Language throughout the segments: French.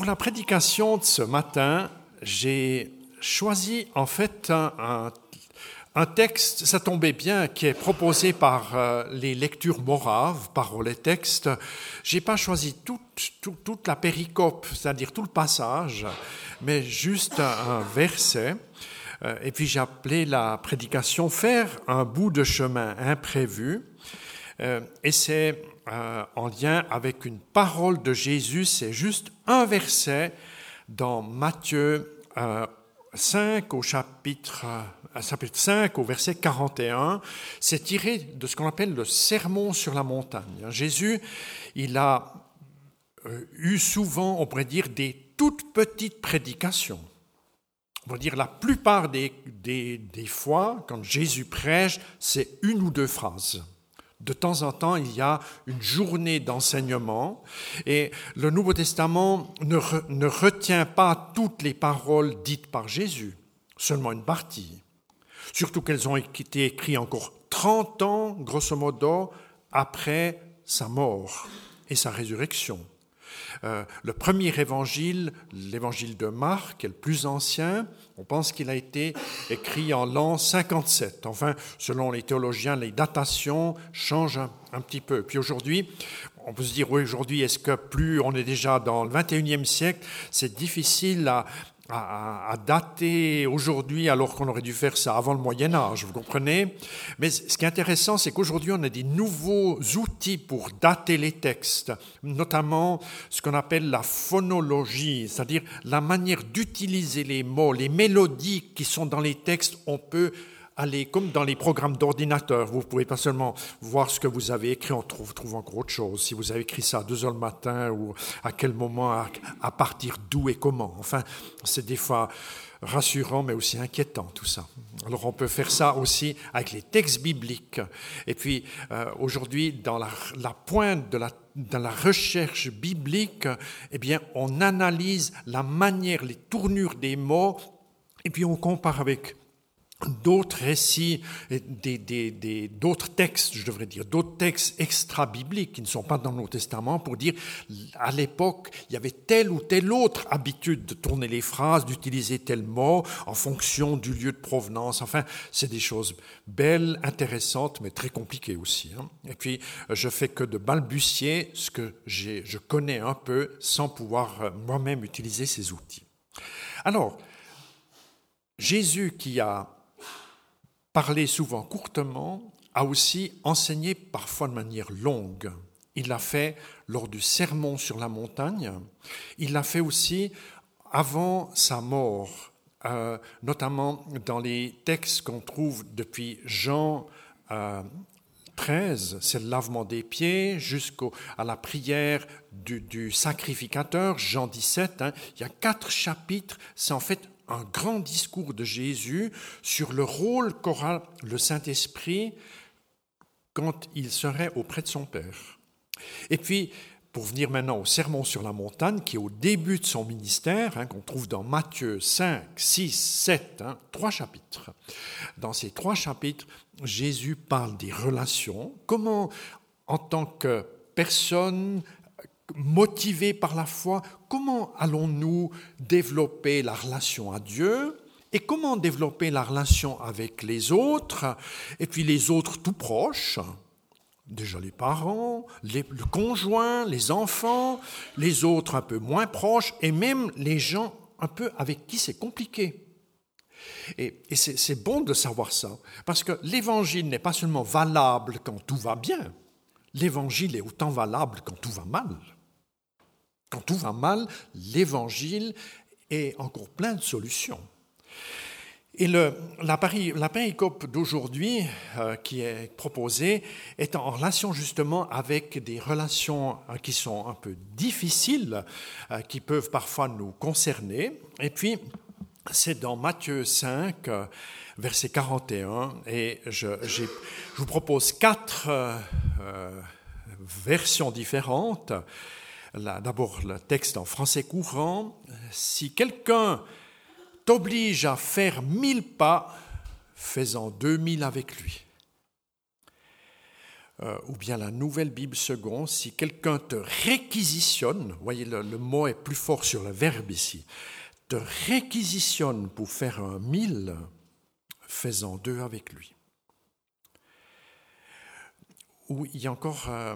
pour la prédication de ce matin, j'ai choisi en fait un, texte, ça tombait bien, qui est proposé par euh, les lectures moraves, par les textes. J'ai pas choisi toute, la péricope, c'est-à-dire tout le passage, mais juste un, verset. Euh, et puis j'ai appelé la prédication Faire un bout de chemin imprévu. Euh, et c'est en lien avec une parole de Jésus, c'est juste un verset dans Matthieu 5 au chapitre, chapitre 5 au verset 41, c'est tiré de ce qu'on appelle le sermon sur la montagne. Jésus, il a euh, eu souvent, on pourrait dire, des toutes petites prédications. On va dire la plupart des, des, des fois, quand Jésus prêche, c'est une ou deux phrases. De temps en temps, il y a une journée d'enseignement et le Nouveau Testament ne, retient pas toutes les paroles dites par Jésus, seulement une partie. Surtout qu'elles ont été écrites encore 30 ans, grosso modo, après sa mort et sa résurrection. Euh, le premier évangile, l'évangile de Marc, est le plus ancien. On pense qu'il a été écrit en l'an 57. Enfin, selon les théologiens, les datations changent un, petit peu. Puis aujourd'hui, on peut se dire, oui, aujourd'hui, est-ce que plus on est déjà dans le 21e siècle, c'est difficile à, à, dater aujourd'hui alors qu'on aurait dû faire ça avant le Moyen Âge, vous comprenez? Mais ce qui est intéressant, c'est qu'aujourd'hui, on a des nouveaux outils pour dater les textes, notamment ce qu'on appelle la phonologie, c'est-à-dire la manière d'utiliser les mots, les mélodies qui sont dans les textes, on peut allez, comme dans les programmes d'ordinateur, vous pouvez pas seulement voir ce que vous avez écrit, on trouve, encore autre chose. Si vous avez écrit ça à 2 heures le matin ou à quel moment, à, partir d'où et comment. Enfin, c'est des fois rassurant, mais aussi inquiétant tout ça. Alors on peut faire ça aussi avec les textes bibliques. Et puis euh, aujourd'hui, dans la, pointe de la, la recherche biblique, eh bien, on analyse la manière, les tournures des mots, et puis on compare avec d'autres récits, d'autres textes, je devrais dire, d'autres textes extra-bibliques qui ne sont pas dans nos testaments pour dire, à l'époque, il y avait telle ou telle autre habitude de tourner les phrases, d'utiliser tel mot en fonction du lieu de provenance. Enfin, c'est des choses belles, intéressantes, mais très compliquées aussi. Hein. Et puis, je fais que de balbutier ce que je connais un peu sans pouvoir euh, moi-même utiliser ces outils. Alors, Jésus qui a parler souvent courtement, a aussi enseigné parfois de manière longue. Il l'a fait lors du sermon sur la montagne. Il l'a fait aussi avant sa mort, euh, notamment dans les textes qu'on trouve depuis Jean 13, euh, c'est le lavement des pieds, jusqu'à la prière du, sacrificateur, Jean 17. Hein. il y a quatre chapitres, c'est en fait un grand discours de Jésus sur le rôle qu'aura le Saint-Esprit quand il serait auprès de son Père. Et puis, pour venir maintenant au Sermon sur la montagne, qui est au début de son ministère, hein, qu'on trouve dans Matthieu 5, 6, 7, trois chapitres. Dans ces trois chapitres, Jésus parle des relations, comment en tant que personne motivés par la foi, comment allons-nous développer la relation à Dieu et comment développer la relation avec les autres, et puis les autres tout proches, déjà les parents, le conjoint, les enfants, les autres un peu moins proches, et même les gens un peu avec qui c'est compliqué. Et c'est bon de savoir ça, parce que l'évangile n'est pas seulement valable quand tout va bien, l'évangile est autant valable quand tout va mal. Quand tout va mal, l'évangile est encore plein de solutions. Et la, la péricope d'aujourd'hui euh, qui est proposée est en relation justement avec des relations euh, qui sont un peu difficiles, euh, qui peuvent parfois nous concerner. Et puis, c'est dans Matthieu 5, verset 41, et je vous propose quatre versions différentes D'abord, le texte en français courant. Si quelqu'un t'oblige à faire mille pas, fais-en deux mille avec lui. euh, ou bien la Nouvelle Bible seconde, si quelqu'un te réquisitionne, voyez le, le, mot est plus fort sur le verbe ici, te réquisitionne pour faire un mille, fais-en deux avec lui où il y a encore euh,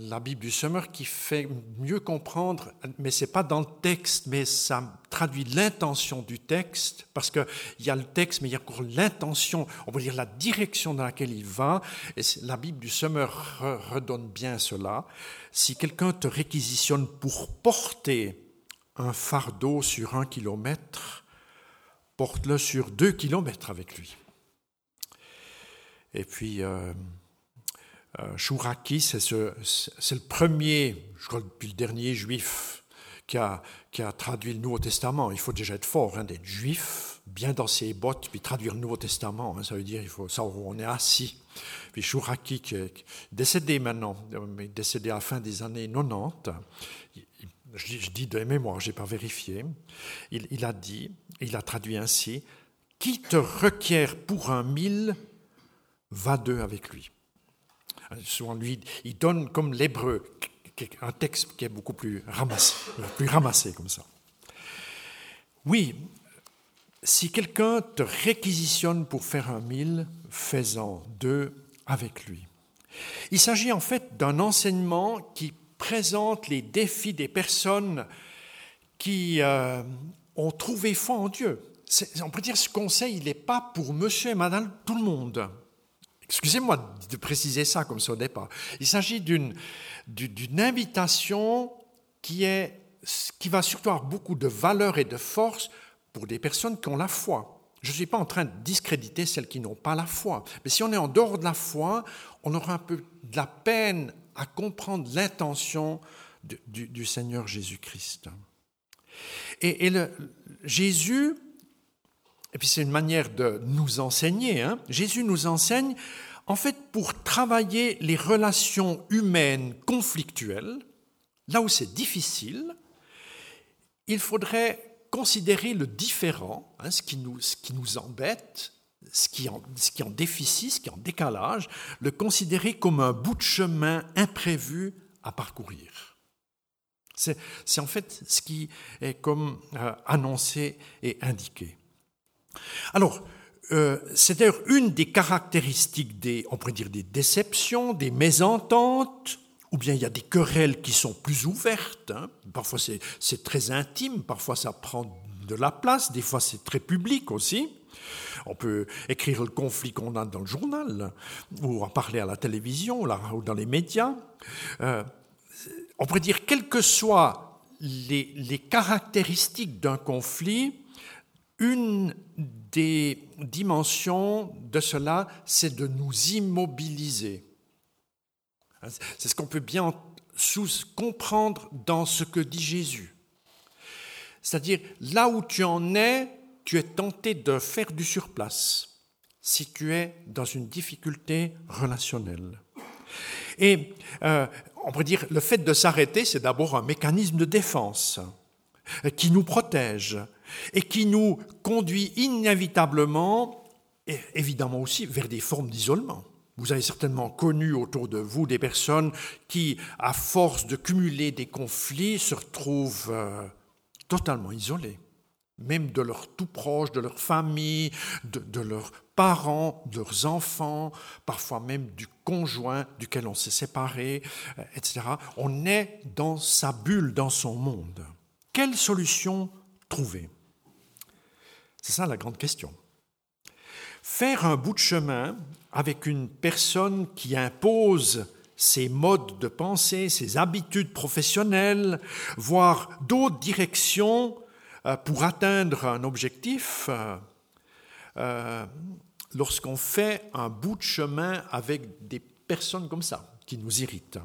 la Bible du Semeur qui fait mieux comprendre, mais ce n'est pas dans le texte, mais ça traduit l'intention du texte, parce qu'il y a le texte, mais il y a encore l'intention, on va dire la direction dans laquelle il va, et la Bible du Semeur redonne bien cela. Si quelqu'un te réquisitionne pour porter un fardeau sur un kilomètre, porte-le sur deux kilomètres avec lui. Et puis, euh, Chouraki, c'est le premier, je crois depuis le dernier juif qui a, traduit le Nouveau Testament. Il faut déjà être fort, hein, d'être juif, bien dans ses bottes, puis traduire le Nouveau Testament. Hein, ça veut dire il faut ça, on est assis. Puis Chouraki, qui est décédé maintenant, mais décédé à la fin des années 90, je, dis de mémoire, je n'ai pas vérifié, il, il a dit, il a traduit ainsi, qui te requiert pour un mille, va deux avec lui. Souvent, lui, il donne comme l'hébreu, un texte qui est beaucoup plus ramassé, plus ramassé comme ça. Oui, si quelqu'un te réquisitionne pour faire un mille, fais-en deux avec lui. Il s'agit en fait d'un enseignement qui présente les défis des personnes qui euh, ont trouvé foi en Dieu. On peut dire ce conseil, il n'est pas pour monsieur et madame tout le monde. Excusez-moi de préciser ça comme ça au départ. Il s'agit d'une, invitation qui, est, qui va surtout avoir beaucoup de valeur et de force pour des personnes qui ont la foi. Je ne suis pas en train de discréditer celles qui n'ont pas la foi. Mais si on est en dehors de la foi, on aura un peu de la peine à comprendre l'intention du, du, Seigneur Jésus-Christ. Et, et le, Jésus et puis c'est une manière de nous enseigner. Hein. Jésus nous enseigne, en fait, pour travailler les relations humaines conflictuelles, là où c'est difficile, il faudrait considérer le différent, hein, ce, qui nous, ce, qui nous, embête, ce qui, en, ce qui en déficit, ce qui en décalage, le considérer comme un bout de chemin imprévu à parcourir. C'est en fait ce qui est comme euh, annoncé et indiqué. Alors, euh, c'est d'ailleurs une des caractéristiques des, on pourrait dire, des déceptions, des mésententes, ou bien il y a des querelles qui sont plus ouvertes. Hein. Parfois c'est très intime, parfois ça prend de la place, des fois c'est très public aussi. On peut écrire le conflit qu'on a dans le journal, ou en parler à la télévision, ou dans les médias. Euh, on pourrait dire, quelles que soient les, les caractéristiques d'un conflit, une des dimensions de cela, c'est de nous immobiliser. C'est ce qu'on peut bien sous comprendre dans ce que dit Jésus. C'est-à-dire, là où tu en es, tu es tenté de faire du surplace si tu es dans une difficulté relationnelle. Et euh, on pourrait dire, le fait de s'arrêter, c'est d'abord un mécanisme de défense qui nous protège, et qui nous conduit inévitablement, évidemment aussi, vers des formes d'isolement. Vous avez certainement connu autour de vous des personnes qui, à force de cumuler des conflits, se retrouvent euh, totalement isolées, même de leurs tout proches, de leur famille, de, de, leurs parents, de leurs enfants, parfois même du conjoint duquel on s'est séparé, euh, etc. On est dans sa bulle, dans son monde. Quelle solution trouver? C'est ça la grande question. Faire un bout de chemin avec une personne qui impose ses modes de pensée, ses habitudes professionnelles, voire d'autres directions euh, pour atteindre un objectif, euh, euh, lorsqu'on fait un bout de chemin avec des personnes comme ça, qui nous irritent,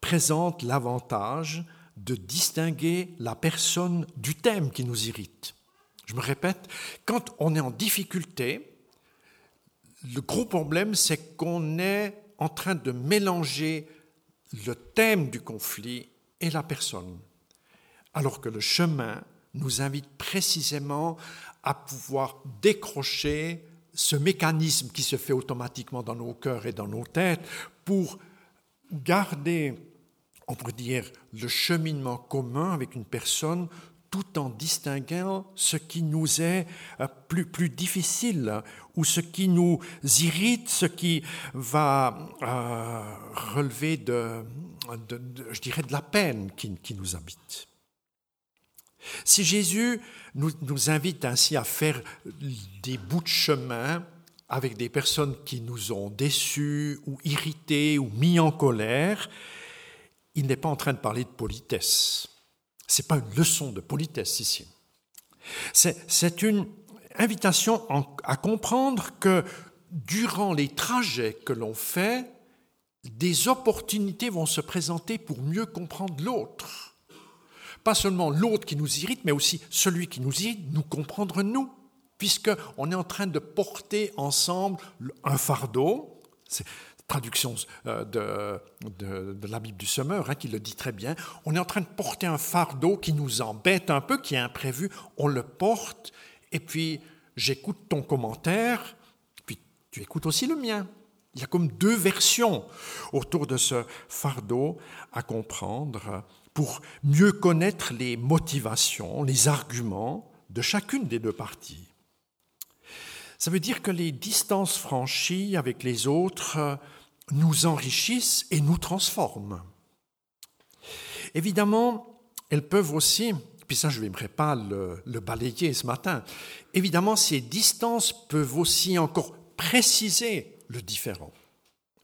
présente l'avantage de distinguer la personne du thème qui nous irrite. Je me répète, quand on est en difficulté, le gros problème, c'est qu'on est en train de mélanger le thème du conflit et la personne, alors que le chemin nous invite précisément à pouvoir décrocher ce mécanisme qui se fait automatiquement dans nos cœurs et dans nos têtes pour garder, on pourrait dire, le cheminement commun avec une personne tout en distinguant ce qui nous est euh, plus, plus difficile ou ce qui nous irrite, ce qui va euh, relever de, je dirais, de la peine qui, qui nous habite. Si Jésus nous, nous, invite ainsi à faire des bouts de chemin avec des personnes qui nous ont déçus ou irrités ou mis en colère, il n'est pas en train de parler de politesse. Ce n'est pas une leçon de politesse ici. C'est une invitation à comprendre que durant les trajets que l'on fait, des opportunités vont se présenter pour mieux comprendre l'autre. Pas seulement l'autre qui nous irrite, mais aussi celui qui nous irrite, nous comprendre nous, puisqu'on est en train de porter ensemble un fardeau traduction euh, de, de, la Bible du Semeur, hein, qui le dit très bien. On est en train de porter un fardeau qui nous embête un peu, qui est imprévu. On le porte, et puis j'écoute ton commentaire, puis tu écoutes aussi le mien. Il y a comme deux versions autour de ce fardeau à comprendre pour mieux connaître les motivations, les arguments de chacune des deux parties. Ça veut dire que les distances franchies avec les autres nous enrichissent et nous transforment. Évidemment, elles peuvent aussi, puis ça je ne vais pas le, balayer ce matin, évidemment ces distances peuvent aussi encore préciser le différent.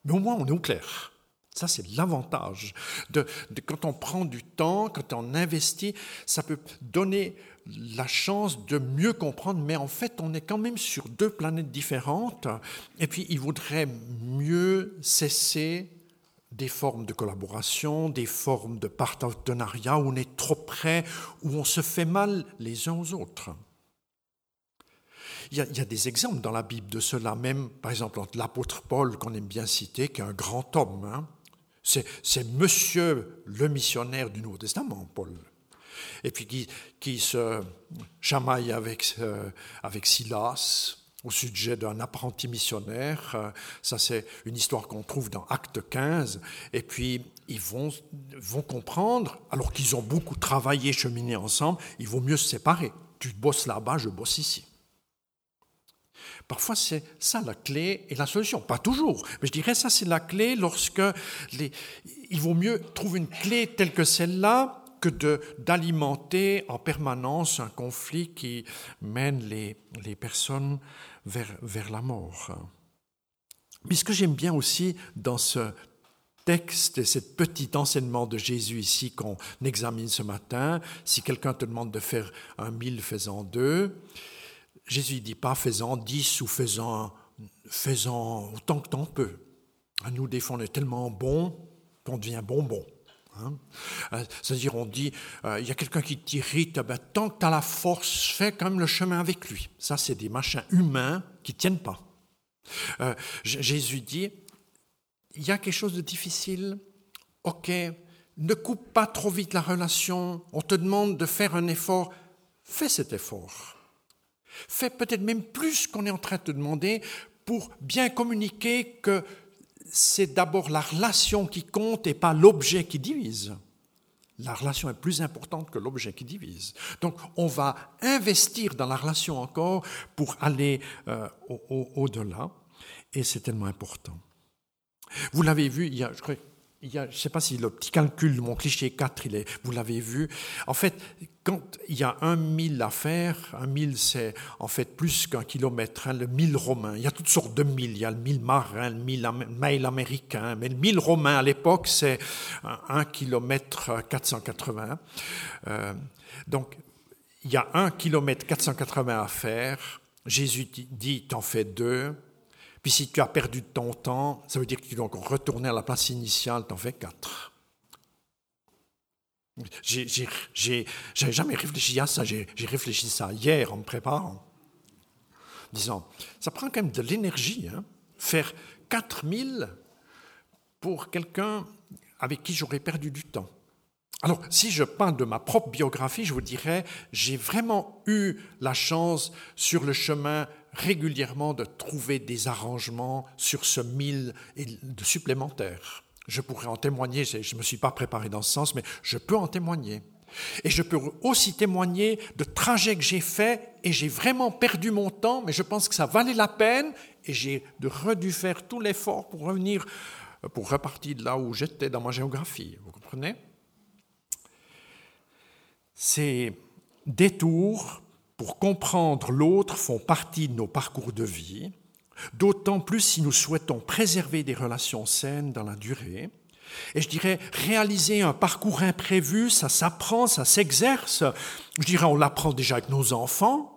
Mais au moins on est au clair. Ça, c'est l'avantage. De, quand on prend du temps, quand on investit, ça peut donner la chance de mieux comprendre, mais en fait, on est quand même sur deux planètes différentes, et puis il vaudrait mieux cesser des formes de collaboration, des formes de partenariat où on est trop près, où on se fait mal les uns aux autres. Il y, a, des exemples dans la Bible de cela, même par exemple l'apôtre Paul, qu'on aime bien citer, qui est un grand homme. Hein. C'est monsieur le missionnaire du Nouveau Testament, Paul et puis qui, qui se chamaille avec, euh, avec Silas au sujet d'un apprenti missionnaire. Euh, ça, c'est une histoire qu'on trouve dans Acte 15. Et puis, ils vont, vont comprendre, alors qu'ils ont beaucoup travaillé, cheminé ensemble, il vaut mieux se séparer. Tu bosses là-bas, je bosse ici. Parfois, c'est ça la clé et la solution. Pas toujours, mais je dirais ça, c'est la clé lorsque les... il vaut mieux trouver une clé telle que celle-là que d'alimenter en permanence un conflit qui mène les, les personnes vers, vers la mort. Mais ce que j'aime bien aussi dans ce texte et ce petit enseignement de Jésus ici qu'on examine ce matin, si quelqu'un te demande de faire un mille, faisant deux, Jésus ne dit pas faisant dix ou faisant, faisant autant que t'en peux. À nous, des fois, on est tellement bon qu'on devient bonbon. Hein. Euh, c'est-à-dire, on dit, euh, il y a quelqu'un qui t'irrite, ben, tant que tu as la force, fais quand même le chemin avec lui. Ça, c'est des machins humains qui ne tiennent pas. Euh, Jésus dit, il y a quelque chose de difficile, ok, ne coupe pas trop vite la relation, on te demande de faire un effort, fais cet effort. Fais peut-être même plus qu'on est en train de te demander pour bien communiquer que c'est d'abord la relation qui compte et pas l'objet qui divise. La relation est plus importante que l'objet qui divise. Donc on va investir dans la relation encore pour aller euh, au-delà, et c'est tellement important. Vous l'avez vu, il y a, je crois, je ne sais pas si le petit calcul mon cliché 4, il est, vous l'avez vu. En fait, quand il y a un mille à faire, un mille c'est en fait plus qu'un kilomètre, hein, le mille romain. Il y a toutes sortes de milles. Il y a le mille marin, le mille mail américain. Mais le mille romain à l'époque, c'est un kilomètre 480. Euh, donc, il y a un kilomètre 480 à faire. Jésus dit, t'en fais deux. Puis si tu as perdu ton temps, ça veut dire que tu dois encore retourner à la place initiale, t'en fais quatre. J'ai jamais réfléchi à ça, j'ai réfléchi à ça hier en me préparant. Disant, ça prend quand même de l'énergie, hein, faire 4000 pour quelqu'un avec qui j'aurais perdu du temps. Alors, si je parle de ma propre biographie, je vous dirais, j'ai vraiment eu la chance sur le chemin régulièrement de trouver des arrangements sur ce mille de supplémentaires. Je pourrais en témoigner, je ne me suis pas préparé dans ce sens, mais je peux en témoigner. Et je peux aussi témoigner de trajets que j'ai faits et j'ai vraiment perdu mon temps, mais je pense que ça valait la peine et j'ai redû faire tout l'effort pour revenir, pour repartir de là où j'étais dans ma géographie. Vous comprenez? Ces détours pour comprendre l'autre font partie de nos parcours de vie, d'autant plus si nous souhaitons préserver des relations saines dans la durée. Et je dirais, réaliser un parcours imprévu, ça s'apprend, ça s'exerce. Je dirais, on l'apprend déjà avec nos enfants.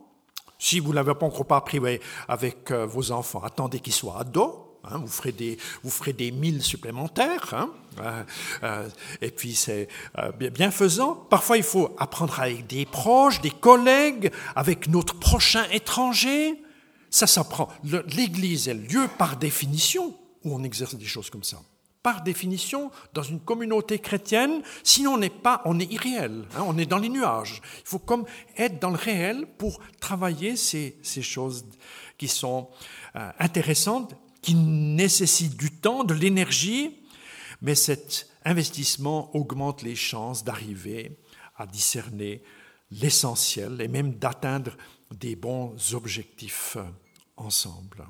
Si vous ne l'avez pas encore pas appris avec euh, vos enfants, attendez qu'ils soient ados. Hein, vous, ferez des, vous ferez des milles supplémentaires. Hein, euh, euh, et puis c'est euh, bienfaisant. Parfois, il faut apprendre avec des proches, des collègues, avec notre prochain étranger. Ça s'apprend. L'Église est le lieu par définition où on exerce des choses comme ça. Par définition, dans une communauté chrétienne, sinon on n'est pas, on est irréel, hein, on est dans les nuages. Il faut comme être dans le réel pour travailler ces, ces choses qui sont intéressantes qui nécessite du temps, de l'énergie, mais cet investissement augmente les chances d'arriver à discerner l'essentiel et même d'atteindre des bons objectifs ensemble.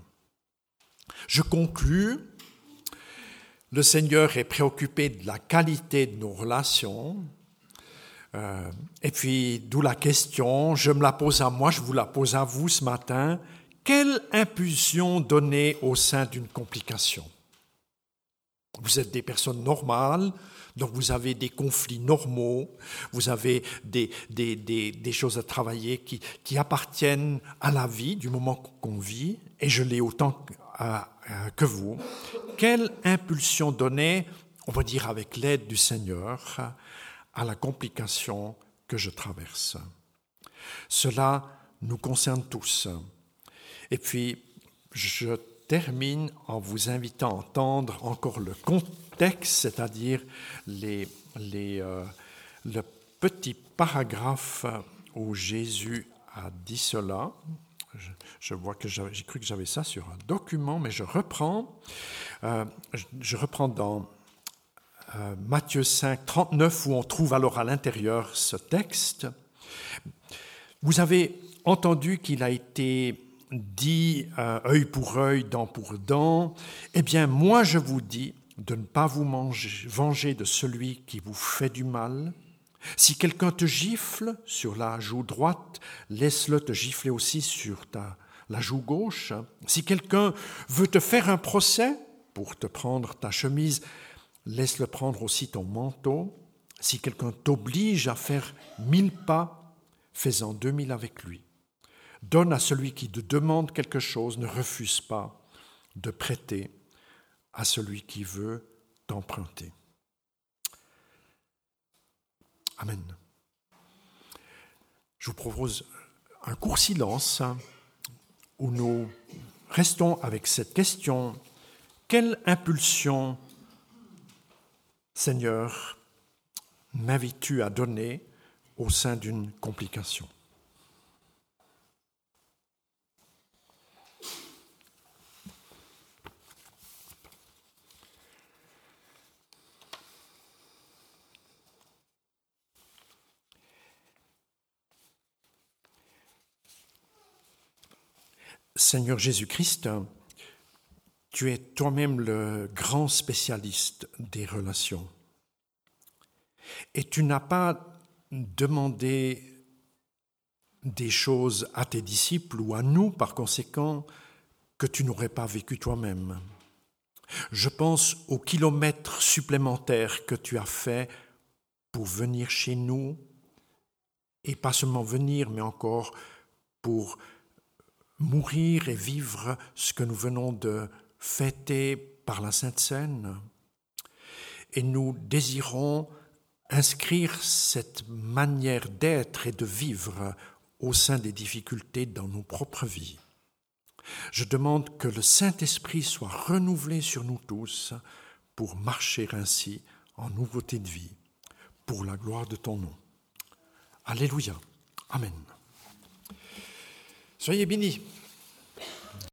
Je conclus, le Seigneur est préoccupé de la qualité de nos relations, euh, et puis d'où la question, je me la pose à moi, je vous la pose à vous ce matin, quelle impulsion donner au sein d'une complication? Vous êtes des personnes normales, donc vous avez des conflits normaux, vous avez des, des, choses à travailler qui, qui, appartiennent à la vie du moment qu'on vit, et je l'ai autant que vous. Quelle impulsion donner, on va dire avec l'aide du Seigneur, à la complication que je traverse? Cela nous concerne tous. Et puis, je termine en vous invitant à entendre encore le contexte, c'est-à-dire euh, le petit paragraphe où Jésus a dit cela. Je, vois que j'ai cru que j'avais ça sur un document, mais je reprends. Euh, je, reprends dans euh, Matthieu 5, 39, où on trouve alors à l'intérieur ce texte. Vous avez entendu qu'il a été dit euh, œil pour œil, dent pour dent, eh bien moi je vous dis de ne pas vous manger, venger de celui qui vous fait du mal. Si quelqu'un te gifle sur la joue droite, laisse-le te gifler aussi sur ta, la joue gauche. Si quelqu'un veut te faire un procès pour te prendre ta chemise, laisse-le prendre aussi ton manteau. Si quelqu'un t'oblige à faire mille pas, fais-en deux mille avec lui. Donne à celui qui te demande quelque chose, ne refuse pas de prêter à celui qui veut t'emprunter. Amen. Je vous propose un court silence où nous restons avec cette question. Quelle impulsion, Seigneur, m'invites-tu à donner au sein d'une complication? Seigneur Jésus-Christ, tu es toi-même le grand spécialiste des relations. Et tu n'as pas demandé des choses à tes disciples ou à nous, par conséquent, que tu n'aurais pas vécu toi-même. Je pense aux kilomètres supplémentaires que tu as faits pour venir chez nous, et pas seulement venir, mais encore pour mourir et vivre ce que nous venons de fêter par la Sainte Seine. Et nous désirons inscrire cette manière d'être et de vivre au sein des difficultés dans nos propres vies. Je demande que le Saint-Esprit soit renouvelé sur nous tous pour marcher ainsi en nouveauté de vie, pour la gloire de ton nom. Alléluia. Amen. 所以比你